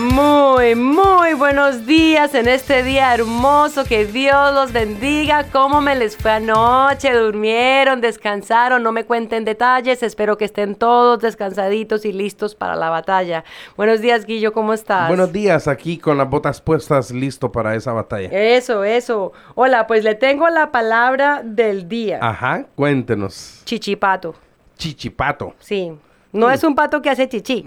Muy, muy buenos días en este día hermoso. Que Dios los bendiga. ¿Cómo me les fue anoche? ¿Durmieron? ¿Descansaron? No me cuenten detalles. Espero que estén todos descansaditos y listos para la batalla. Buenos días, Guillo. ¿Cómo estás? Buenos días, aquí con las botas puestas, listo para esa batalla. Eso, eso. Hola, pues le tengo la palabra del día. Ajá, cuéntenos. Chichipato. Chichipato. Sí. No es un pato que hace chichi.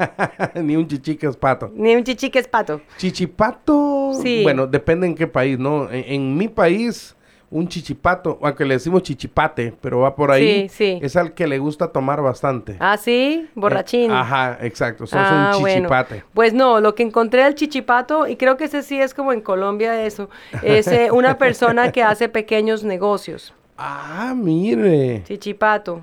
Ni un chichi que es pato. Ni un chichi que es pato. Chichipato. Sí. Bueno, depende en qué país, ¿no? En, en mi país, un chichipato, aunque le decimos chichipate, pero va por ahí. Sí, sí. Es al que le gusta tomar bastante. Ah, sí, borrachín. Eh, ajá, exacto. Eso Ah, es un bueno. chichipate. Pues no, lo que encontré del chichipato, y creo que ese sí es como en Colombia eso, es eh, una persona que hace pequeños negocios. Ah, mire. Chichipato.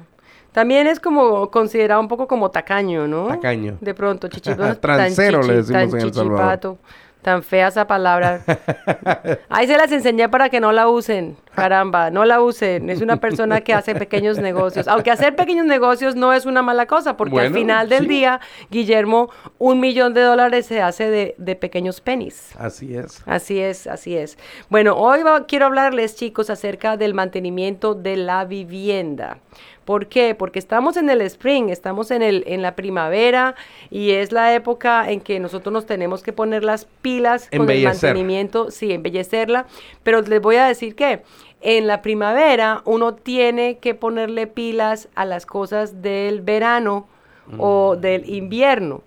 También es como considerado un poco como tacaño, ¿no? Tacaño. De pronto, chichipato. Transero le decimos tan en El Salvador. Tan fea esa palabra. Ahí se las enseñé para que no la usen. Caramba, no la usen. Es una persona que hace pequeños negocios. Aunque hacer pequeños negocios no es una mala cosa, porque al Bueno, final del sí. día, Guillermo, un millón de dólares se hace de, de pequeños pennies. Así es. Así es, así es. Bueno, hoy va- quiero hablarles, chicos, acerca del mantenimiento de la vivienda. ¿Por qué? Porque estamos en el spring, estamos en, el, en la primavera y es la época en que nosotros nos tenemos que poner las pilas con el mantenimiento, sí, embellecerla. Pero les voy a decir que en la primavera uno tiene que ponerle pilas a las cosas del verano o del invierno.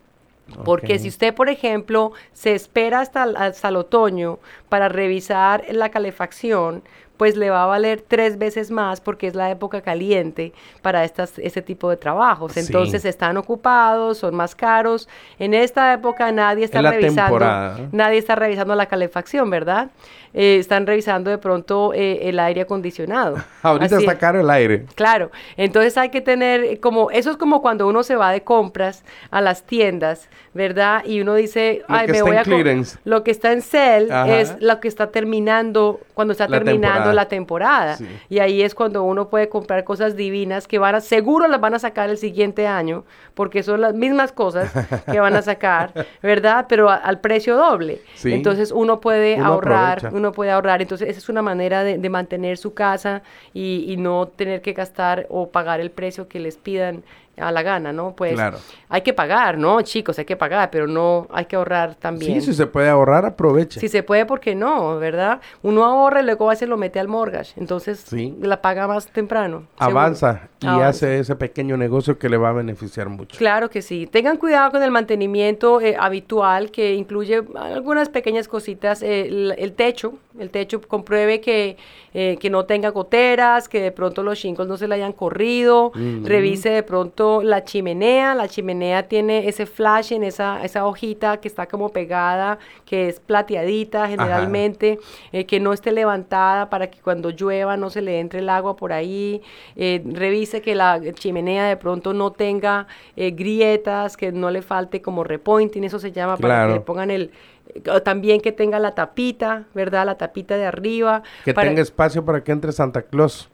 Porque si usted, por ejemplo, se espera hasta, hasta el otoño para revisar la calefacción, pues le va a valer tres veces más porque es la época caliente para estas, este tipo de trabajos. Sí. Entonces están ocupados, son más caros. En esta época nadie está revisando, temporada. nadie está revisando la calefacción, ¿verdad? Eh, están revisando de pronto eh, el aire acondicionado. Ahorita Así está es. caro el aire. Claro, entonces hay que tener eh, como, eso es como cuando uno se va de compras a las tiendas, ¿verdad? Y uno dice, Lo ay, me voy a... co-". clearance. Lo que está en Ajá. es lo que está terminando, cuando está La terminando la temporada. Sí. Y ahí es cuando uno puede comprar cosas divinas que van a, seguro las van a sacar el siguiente año, porque son las mismas cosas que van a sacar, ¿verdad? Pero a- al precio doble. Sí. Entonces uno puede Uno ahorrar, aprovecha. uno puede ahorrar. Entonces, esa es una manera de, de mantener su casa y, y no tener que gastar o pagar el precio que les pidan a la gana, ¿no? Pues Claro. hay que pagar, ¿no? Chicos, hay que pagar, pero no hay que ahorrar también. Sí, si se puede ahorrar, aproveche. Si se puede, ¿por qué no? ¿Verdad? Uno ahorra y luego veces lo mete al mortgage. Entonces, Sí. la paga más temprano. seguro. Avanza y Avanza. hace ese pequeño negocio que le va a beneficiar mucho. Claro que sí. Tengan cuidado con el mantenimiento eh, habitual que incluye algunas pequeñas cositas. eh, el, el techo, el techo compruebe que, eh, que no tenga goteras, que de pronto los shingles no se le hayan corrido. Revise de pronto la chimenea. La chimenea tiene ese flash en esa, esa hojita que está como pegada, que es plateadita generalmente, eh, que no esté levantada para que cuando llueva no se le entre el agua por ahí. Eh, revise que la chimenea de pronto no tenga eh, grietas, que no le falte como repointing, eso se llama, para que le pongan el... eh, También que tenga la tapita, ¿verdad? La tapita de arriba. Que para- tenga espacio para que entre Santa Claus.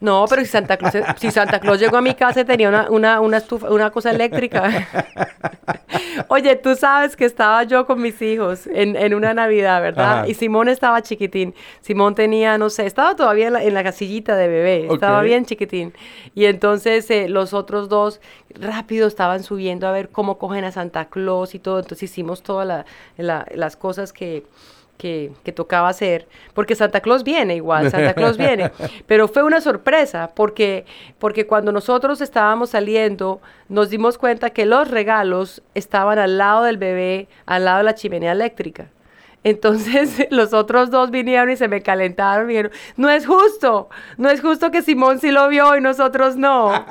No, pero si Santa Claus, si Santa Claus llegó a mi casa y tenía una, una, una estufa, una cosa eléctrica. Oye, tú sabes que estaba yo con mis hijos en, en una Navidad, ¿verdad? Ajá. Y Simón estaba chiquitín. Simón tenía, no sé, estaba todavía en la, en la casillita de bebé, estaba bien chiquitín. Y entonces eh, los otros dos rápido estaban subiendo a ver cómo cogen a Santa Claus y todo. Entonces hicimos todas la- la- las cosas que que, que tocaba hacer, porque Santa Claus viene igual, Santa Claus viene, pero fue una sorpresa, porque, porque cuando nosotros estábamos saliendo, nos dimos cuenta que los regalos estaban al lado del bebé, al lado de la chimenea eléctrica. Entonces los otros dos vinieron y se me calentaron y dijeron, no es justo, no es justo que Simón sí lo vio y nosotros no.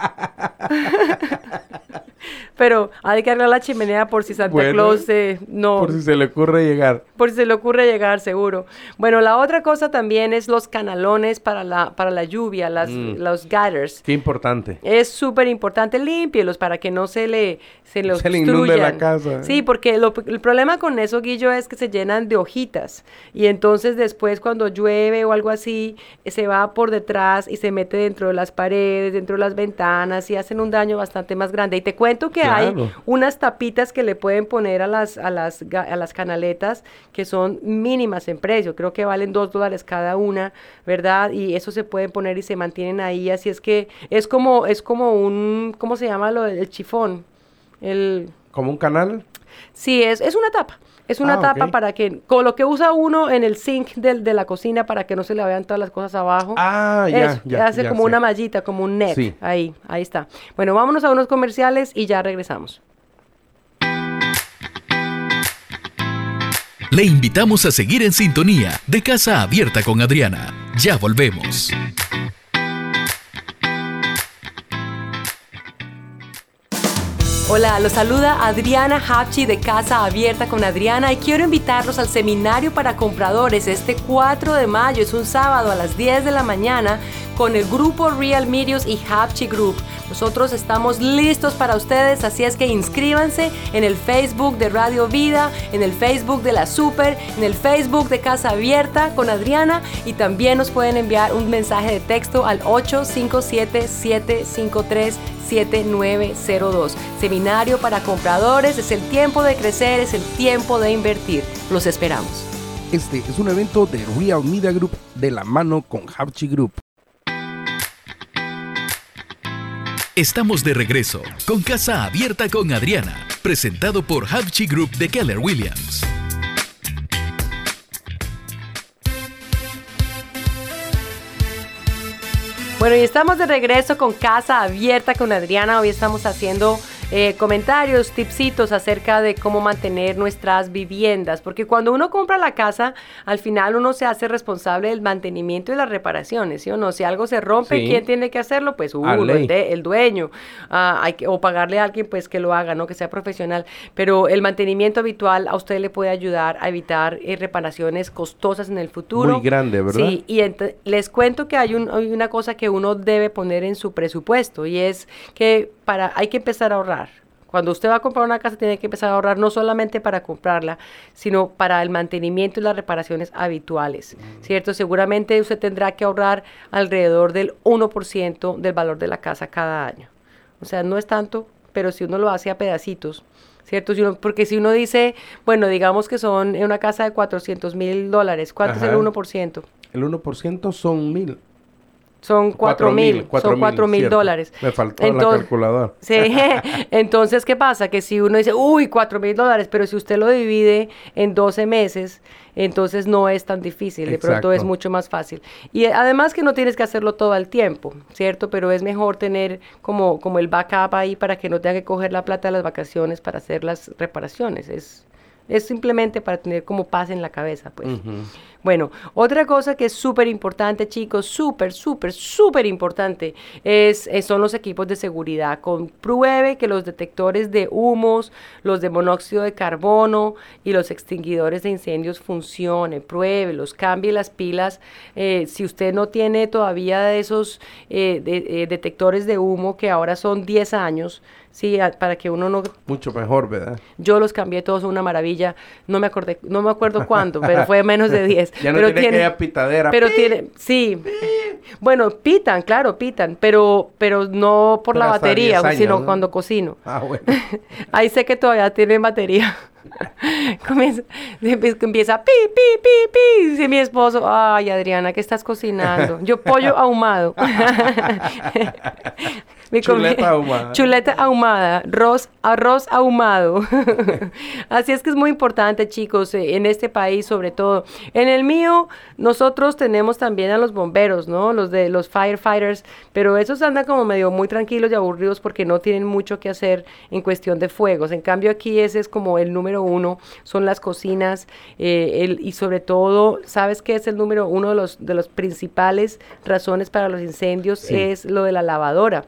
Pero hay que arreglar la chimenea por si Santa Claus eh, no... Por si se le ocurre llegar. Por si se le ocurre llegar, seguro. Bueno, la otra cosa también es los canalones para la, para la lluvia, las, mm. los gutters. Qué importante. Es súper importante, límpielos para que no se le, se los se le inunde la casa. Sí, porque el problema con eso, Guillo, es que se llenan de hojitas. Y entonces después cuando llueve o algo así, se va por detrás y se mete dentro de las paredes, dentro de las ventanas y hacen un daño bastante más grande. Y te cuento que hay unas tapitas que le pueden poner a las, a las, a las canaletas que son mínimas en precio. Creo que valen dos dólares cada una, ¿verdad? Y eso se pueden poner y se mantienen ahí. Así es que es como, es como un, ¿cómo se llama lo del chifón? El... ¿Como un canal? Sí, es, es una tapa. Es una ah, tapa para que, con lo que usa uno en el sink de, de, la cocina para que no se le vean todas las cosas abajo. Ah, ya, ya Hace como una mallita, como un net. Sí. Ahí, ahí está. Bueno, vámonos a unos comerciales y ya regresamos. Le invitamos a seguir en sintonía de Casa Abierta con Adriana. Ya volvemos. Hola, los saluda Adriana Hachi de Casa Abierta con Adriana y quiero invitarlos al seminario para compradores este 4 de mayo, es un sábado a las 10 de la mañana con el grupo Real Medios y Hapchi Group. Nosotros estamos listos para ustedes, así es que inscríbanse en el Facebook de Radio Vida, en el Facebook de la Super, en el Facebook de Casa Abierta con Adriana y también nos pueden enviar un mensaje de texto al 857-753-7902. Seminario para compradores, es el tiempo de crecer, es el tiempo de invertir. Los esperamos. Este es un evento de Real Media Group de la mano con Hapchi Group. Estamos de regreso con Casa Abierta con Adriana, presentado por Havchi Group de Keller Williams. Bueno, y estamos de regreso con Casa Abierta con Adriana. Hoy estamos haciendo eh, comentarios, tipsitos acerca de cómo mantener nuestras viviendas, porque cuando uno compra la casa, al final uno se hace responsable del mantenimiento y las reparaciones, ¿sí o no? Si algo se rompe, ¿quién tiene que hacerlo? Pues uno, el, dueño, ah, hay que, o pagarle a alguien pues que lo haga, ¿no? Que sea profesional, pero el mantenimiento habitual a usted le puede ayudar a evitar eh, reparaciones costosas en el futuro. Muy grande, ¿verdad? Sí, y les cuento que hay, un, hay una cosa que uno debe poner en su presupuesto y es que para, hay que empezar a ahorrar. Cuando usted va a comprar una casa tiene que empezar a ahorrar no solamente para comprarla, sino para el mantenimiento y las reparaciones habituales, ¿cierto? Seguramente usted tendrá que ahorrar alrededor del 1% del valor de la casa cada año. O sea, no es tanto, pero si uno lo hace a pedacitos, ¿cierto? porque si uno dice, bueno, digamos que son una casa de 400 mil dólares, ¿cuánto es el 1%? El 1% son mil. Son cuatro, mil, son cuatro mil dólares. Me faltó la calculadora. Sí, entonces, ¿qué pasa? Que si uno dice, uy, cuatro mil dólares, pero si usted lo divide en 12 meses, entonces no es tan difícil, de pronto es mucho más fácil. Y además que no tienes que hacerlo todo el tiempo, ¿cierto? Pero es mejor tener como, como el backup ahí para que no tenga que coger la plata de las vacaciones para hacer las reparaciones. Es, es simplemente para tener como paz en la cabeza, pues. Bueno, otra cosa que es súper importante, chicos, súper, súper, súper importante, es, son los equipos de seguridad. Compruebe que los detectores de humos, los de monóxido de carbono y los extinguidores de incendios funcionen. Pruébelos, cambie las pilas. Eh, si usted no tiene todavía de esos eh, eh, detectores de humo que ahora son 10 años, Sí, para que uno no... Mucho mejor, ¿verdad? Yo los cambié todos, una maravilla. No me acordé, no me acuerdo cuándo, pero fue menos de 10. ya no pero tiene, que pitadera. Pero tiene, sí. Bueno, pitan, claro, pitan, pero, pero no por la batería, sino cuando cocino. Ah, bueno. Ahí sé que todavía tiene batería. Comienza, empieza pi, pi, pi, pi. Dice mi esposo, ay Adriana, ¿qué estás cocinando? Yo pollo ahumado. chuleta ahumada. Chuleta ahumada, arroz, arroz ahumado. Así es que es muy importante, chicos, eh, en este país sobre todo. En el mío, nosotros tenemos también a los bomberos, ¿no? Los de los firefighters, pero esos andan como medio muy tranquilos y aburridos porque no tienen mucho que hacer en cuestión de fuegos. En cambio, aquí ese es como el número número uno son las cocinas eh, el, y sobre todo, ¿sabes qué es el número uno de los, de los principales razones para los incendios? Es lo de la lavadora.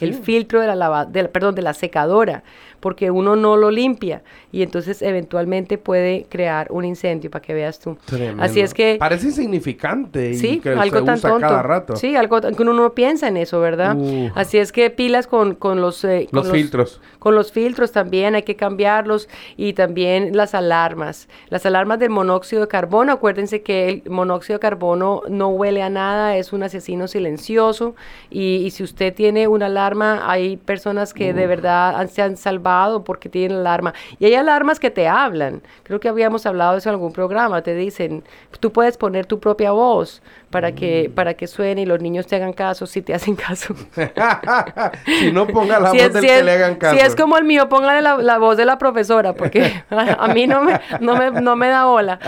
El filtro de la lava, perdón, de la secadora porque uno no lo limpia y entonces eventualmente puede crear un incendio para que veas tú. Así es que parece insignificante sí, algo tan tonto. cada rato. Sí, algo que uno no piensa en eso, ¿verdad? Así es que pilas con, con los, eh, los filtros. Con los filtros también hay que cambiarlos y también las alarmas. Las alarmas del monóxido de carbono, acuérdense que el monóxido de carbono no huele a nada, es un asesino silencioso y, si usted tiene una alarma, hay personas que de verdad se han salvado porque tienen alarma. Y hay alarmas que te hablan. Creo que habíamos hablado de eso en algún programa. Te dicen, tú puedes poner tu propia voz para que mm. para que suene y los niños te hagan caso si te hacen caso. si no ponga la voz del que le hagan caso. Si es como el mío, póngale la, voz de la profesora porque a, mí no me, no me, no me da bola.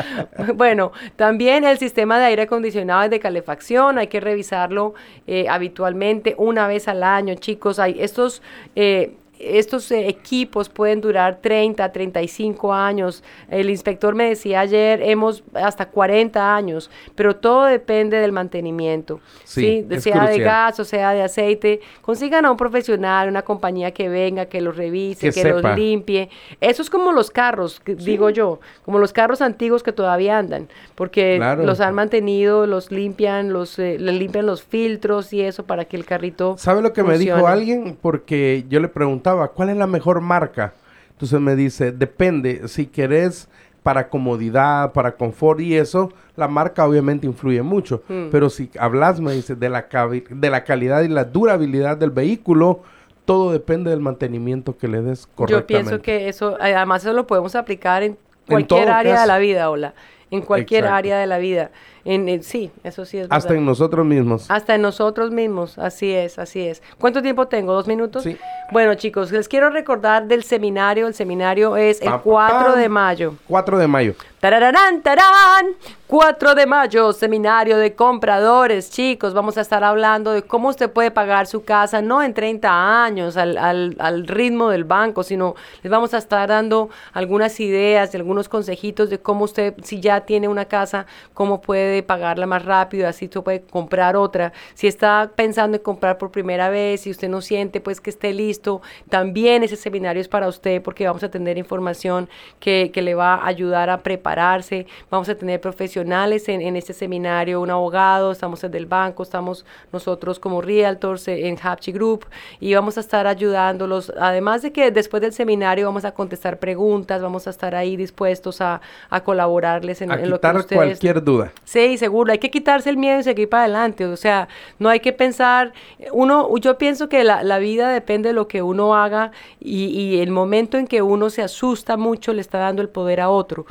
Bueno, también el sistema de aire acondicionado y de calefacción, hay que revisarlo eh, habitualmente una vez al año, chicos. Hay estos eh, estos equipos pueden durar 30, 35 años. El inspector me decía ayer, hemos hasta 40 años, pero todo depende del mantenimiento. Sí, sea de gas o sea de aceite. Consigan a un profesional, una compañía que venga, que los revise, que, los limpie. Eso es como los carros, digo yo, como los carros antiguos que todavía andan, porque los han mantenido, los limpian, los eh, limpian los filtros y eso para que el carrito ¿Sabe lo que me dijo alguien? Porque yo le preguntaba ¿cuál es la mejor marca? Entonces me dice, depende, si querés para comodidad, para confort y eso, la marca obviamente influye mucho. Mm. Pero si hablas, me dice, de la, de la calidad y la durabilidad del vehículo, todo depende del mantenimiento que le des correctamente. Yo pienso que eso, además eso lo podemos aplicar en cualquier área de la vida, hola, en cualquier área de la vida. En, sí, eso sí es verdad. Hasta en nosotros mismos. Hasta en nosotros mismos, así es, así es. ¿Cuánto tiempo tengo? ¿Dos minutos? Sí. Bueno, chicos, les quiero recordar del seminario. El seminario es el 4 de mayo. 4 de mayo. Tararán, tarán. 4 de mayo, seminario de compradores. Chicos, vamos a estar hablando de cómo usted puede pagar su casa, no en 30 años, al, al, al ritmo del banco, sino les vamos a estar dando algunas ideas algunos consejitos de cómo usted, si ya tiene una casa, cómo puede pagarla más rápido, así usted puede comprar otra. Si está pensando en comprar por primera vez, si usted no siente pues que esté listo, también ese seminario es para usted porque vamos a tener información que, que le va a ayudar a prepararse. Vamos a tener profesionales en, en este seminario, un abogado, estamos desde el banco, estamos nosotros como realtors en Hapchi Group y vamos a estar ayudándolos. Además de que después del seminario vamos a contestar preguntas, vamos a estar ahí dispuestos a, a colaborarles en, en lo que ustedes... cualquier duda. Sí, seguro, hay que quitarse el miedo y seguir para adelante, o sea, no hay que pensar, uno, yo pienso que la, la vida depende de lo que uno haga y, y el momento en que uno se asusta mucho le está dando el poder a otro.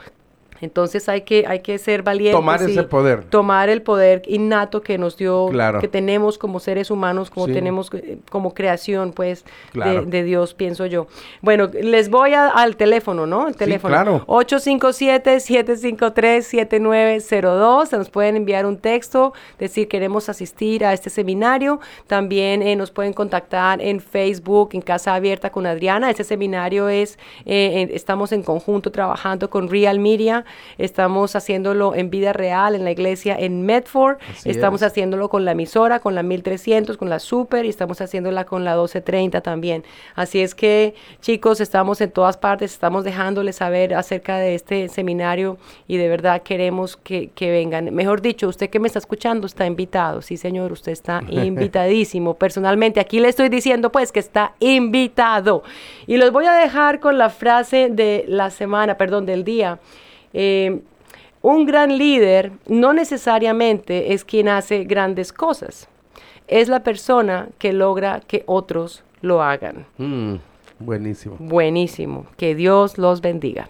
Entonces hay que, hay que ser valientes. Tomar ese poder. Tomar el poder innato que nos dio, que tenemos como seres humanos, como tenemos eh, como creación, pues, de, Dios, pienso yo. Bueno, les voy al teléfono, ¿no? El teléfono. claro. 857-753-7902. Se nos pueden enviar un texto, decir queremos asistir a este seminario. También eh, nos pueden contactar en Facebook, en Casa Abierta con Adriana. Este seminario es, eh, estamos en conjunto trabajando con Real Media estamos haciéndolo en vida real en la iglesia en Medford, estamos haciéndolo con la emisora, con la 1300, con la Super y estamos haciéndola con la 1230 también. Así es que chicos, estamos en todas partes, estamos dejándoles saber acerca de este seminario y de verdad queremos que, que vengan. Mejor dicho, usted que me está escuchando está invitado, sí señor, usted está invitadísimo. Personalmente aquí le estoy diciendo pues que está invitado. Y los voy a dejar con la frase de la semana, perdón, del día. Eh, un gran líder no necesariamente es quien hace grandes cosas, es la persona que logra que otros lo hagan. Mm, buenísimo. Buenísimo. Que Dios los bendiga.